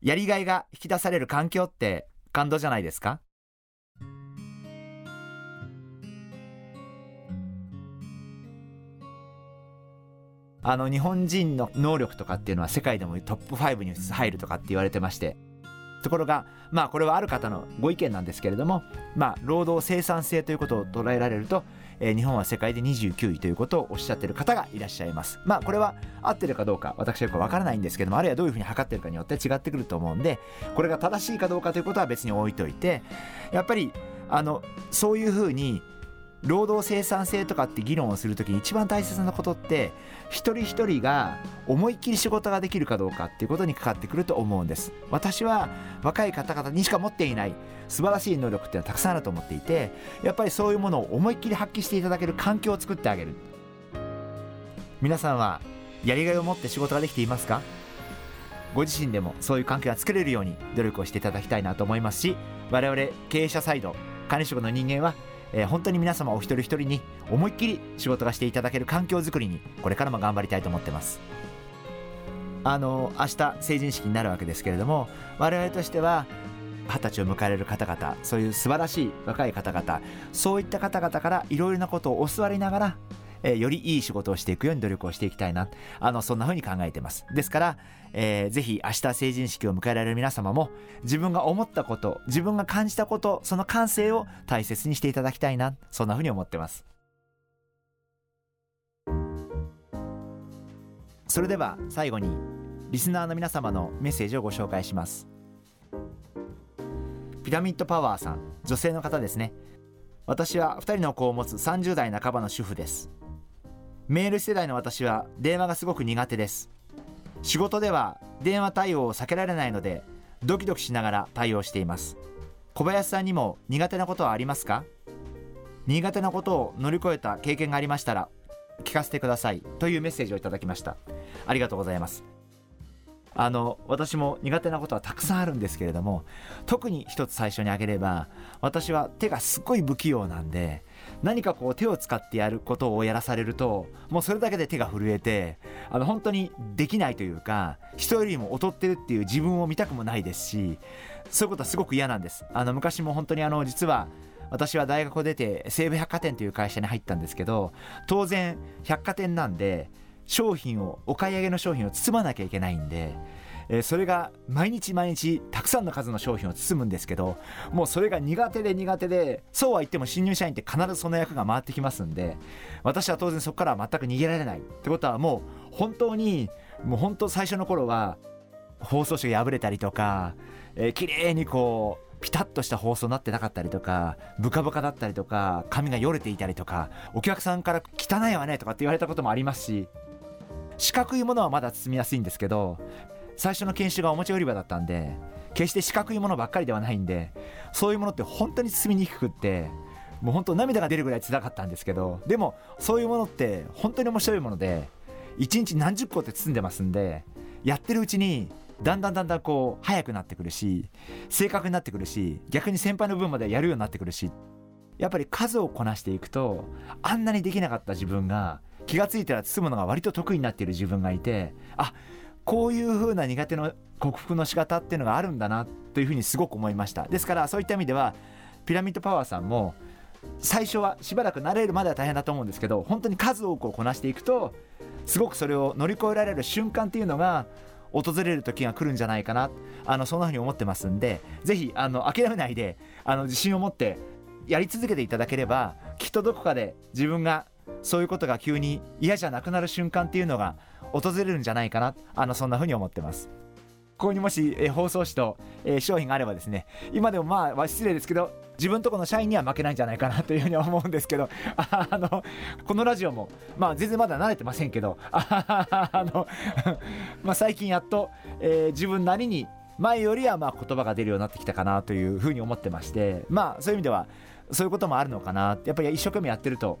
やりがいが引き出される環境って感動じゃないですか？あの日本人の能力とかっていうのは世界でもトップ5に入るとかって言われてましてところがまあこれはある方のご意見なんですけれどもまあ労働生産性ということを捉えられると、えー、日本は世界で29位ということをおっしゃってる方がいらっしゃいます。まあこれは合ってるかどうか私はよくわからないんですけどもあるいはどういうふうに測ってるかによって違ってくると思うんでこれが正しいかどうかということは別に置いといてやっぱりあのそういうふうに労働生産性とかって議論をする時に一番大切なことって一人一人が思いっきり仕事ができるかどうかっていうことにかかってくると思うんです。私は若い方々にしか持っていない素晴らしい能力っていうのはたくさんあると思っていてやっぱりそういうものを思いっきり発揮していただける環境を作ってあげる。皆さんはやりがいを持って仕事ができていますか？ご自身でもそういう環境が作れるように努力をしていただきたいなと思いますし我々経営者サイド管理職の人間はえー、本当に皆様お一人一人に思いっきり仕事がしていただける環境づくりにこれからも頑張りたいと思ってます。あの明日成人式になるわけですけれども我々としては二十歳を迎えられる方々そういう素晴らしい若い方々そういった方々からいろいろなことを教わりながらえー、よりいい仕事をしていくように努力をしていきたいな。あのそんな風に考えてます。ですから、えー、ぜひ明日成人式を迎えられる皆様も自分が思ったこと自分が感じたことその感性を大切にしていただきたいな。そんな風に思ってます。それでは最後にリスナーの皆様のメッセージをご紹介します。ピラミッドパワーさん女性の方ですね。私は2人の子を持つ30代半ばの主婦です。メール世代の私は電話がすごく苦手です。仕事では電話対応を避けられないのでドキドキしながら対応しています。小林さんにも苦手なことはありますか？苦手なことを乗り越えた経験がありましたら聞かせてください。というメッセージをいただきました。ありがとうございます。あの私も苦手なことはたくさんあるんですけれども特に一つ最初に挙げれば私は手がすっごい不器用なんで何かこう手を使ってやることをやらされるともうそれだけで手が震えてあの本当にできないというか人よりも劣ってるっていう自分を見たくもないですしそういうことはすごく嫌なんです。あの昔も本当にあの実は私は大学を出て西武百貨店という会社に入ったんですけど当然百貨店なんで商品をお買い上げの商品を包まなきゃいけないんでえー、それが毎日毎日たくさんの数の商品を包むんですけどもうそれが苦手で苦手でそうは言っても新入社員って必ずその役が回ってきますんで私は当然そこからは全く逃げられないってことはもう本当にもう本当最初の頃は放送紙が破れたりとか、えー、綺麗にこうピタッとした放送になってなかったりとかブカブカだったりとか髪がよれていたりとかお客さんから汚いわねとかって言われたこともありますし四角いものはまだ包みやすいんですけど最初の研修がおもちゃ売り場だったんで決して四角いものばっかりではないんでそういうものって本当に包みにくくってもう本当涙が出るぐらい辛かったんですけどでもそういうものって本当に面白いもので1日何十個って包んでますんでやってるうちにだんだんだんだんこう速くなってくるし正確になってくるし逆に先輩の分までやるようになってくるしやっぱり数をこなしていくとあんなにできなかった自分が気が付いたら包むのが割と得意になっている自分がいてあこういう風な苦手の克服の仕方っていうのがあるんだなというふうにすごく思いました。ですからそういった意味ではピラミッドパワーさんも最初はしばらく慣れるまでは大変だと思うんですけど本当に数多くをこなしていくとすごくそれを乗り越えられる瞬間っていうのが訪れる時が来るんじゃないかな。あのそんなふうに思ってますんでぜひあの諦めないであの自信を持ってやり続けていただければきっとどこかで自分がそういうことが急に嫌じゃなくなる瞬間っていうのが訪れるんじゃないかな。あのそんな風に思ってます。ここにもし、え包装紙と、え商品があればですね。今でもまあ失礼ですけど自分とこの社員には負けないんじゃないかなというふうに思うんですけどあのこのラジオもまあ全然まだ慣れてませんけどあの ま最近やっと、えー、自分なりに前よりはま言葉が出るようになってきたかなというふうに思ってましてまあそういう意味ではそういうこともあるのかな。やっぱり一生懸命やってると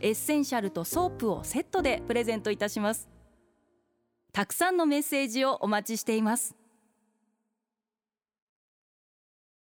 エッセンシャルとソープをセットでプレゼントいたします。たくさんのメッセージをお待ちしています。